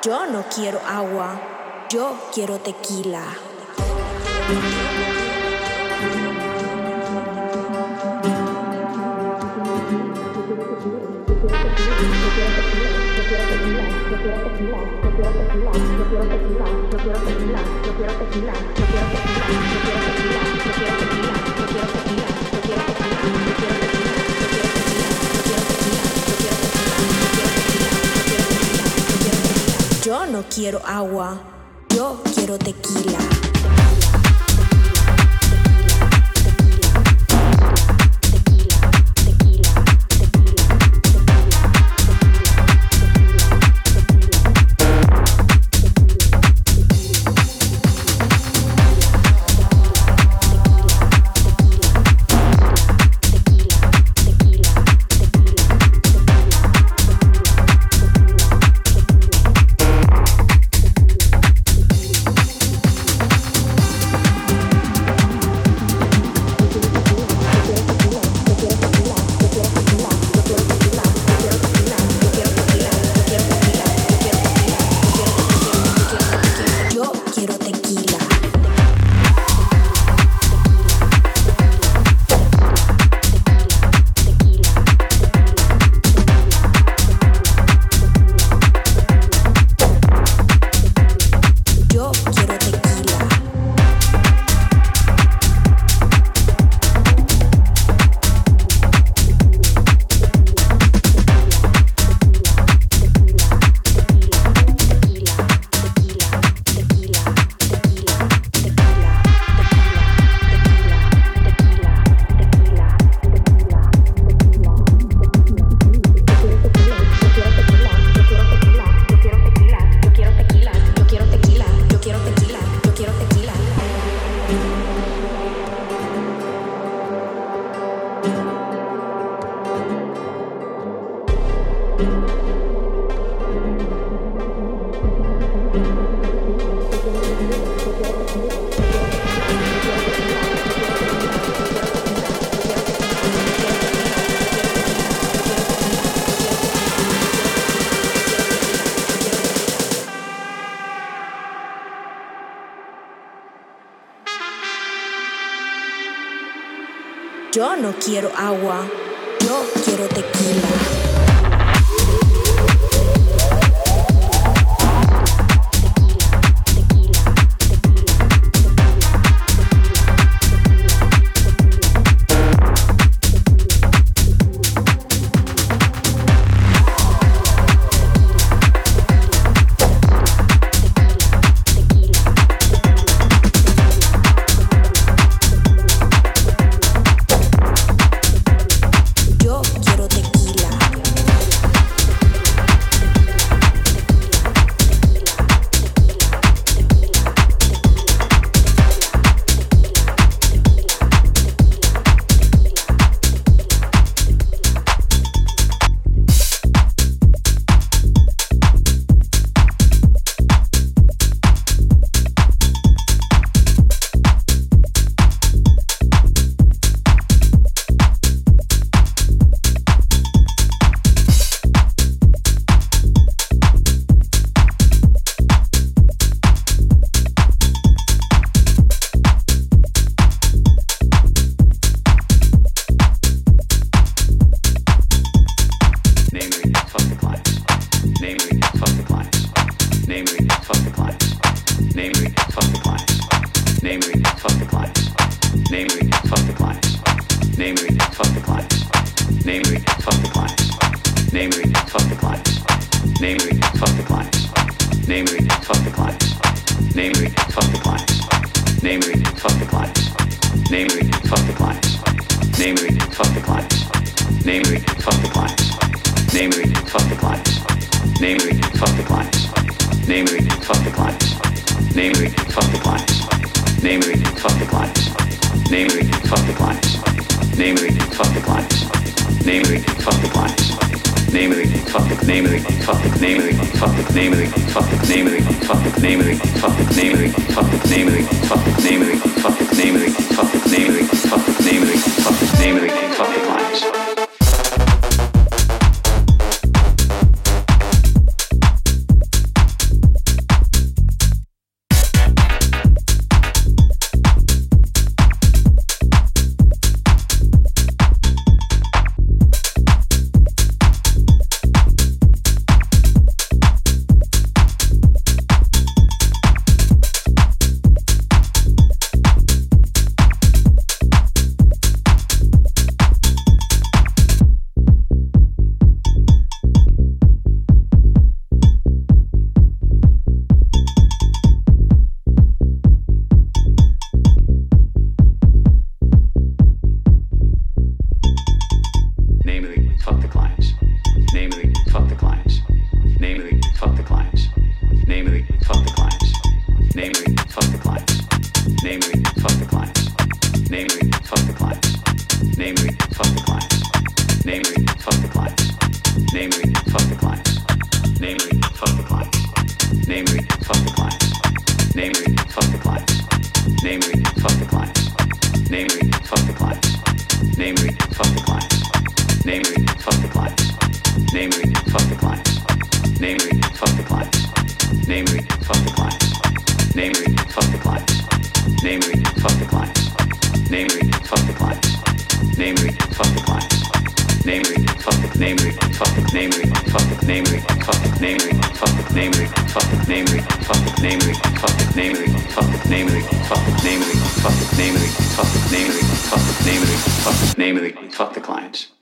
Yo no quiero agua, yo quiero tequila. Yo no quiero agua, yo quiero tequila. Yo no quiero agua, yo quiero tequila. Namely, fuck the clients. Namely, fuck the clients. Namely, fuck the clients. Namely, fuck the clients. Namely, fuck the clients. Namely, fuck the clients. Namely, fuck the namely, fuck the namely, fuck the namely, fuck the namely, fuck the namely, fuck the namely, fuck the namely, fuck the namely, fuck the namely, fuck the namely, fuck the namely, fuck the namely, fuck the clients. namely fuck the clients, namely fuck the clients, namely fuck the clients, namely fuck the clients, namely fuck the clients, namely fuck the clients, namely fuck the clients, namely fuck the clients, namely namely topic namely topic namely topic namely topic namely topic namely topic namely topic namely topic namely topic namely topic namely topic namely topic namely topic namely topic clients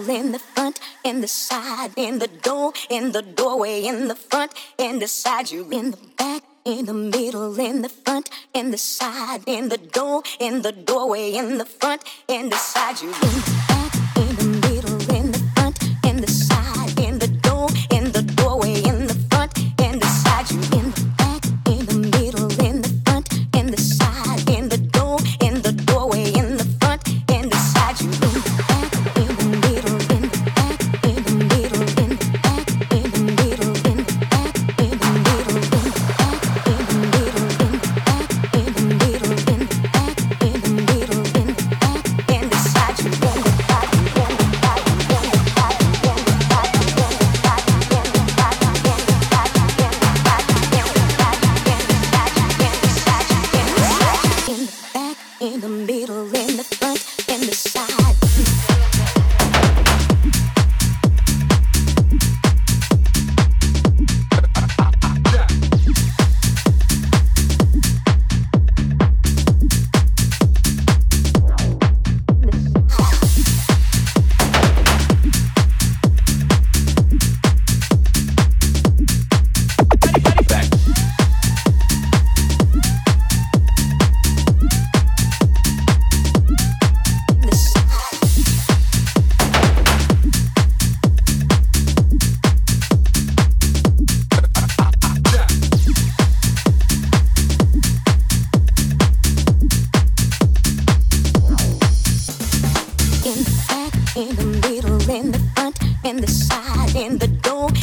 middle, in the front, in the side, in the door, in the doorway, in the front, in the side, you in the back. In the middle, in the front, in the side, in the door, in the doorway, in the front, in the side, you in the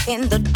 in the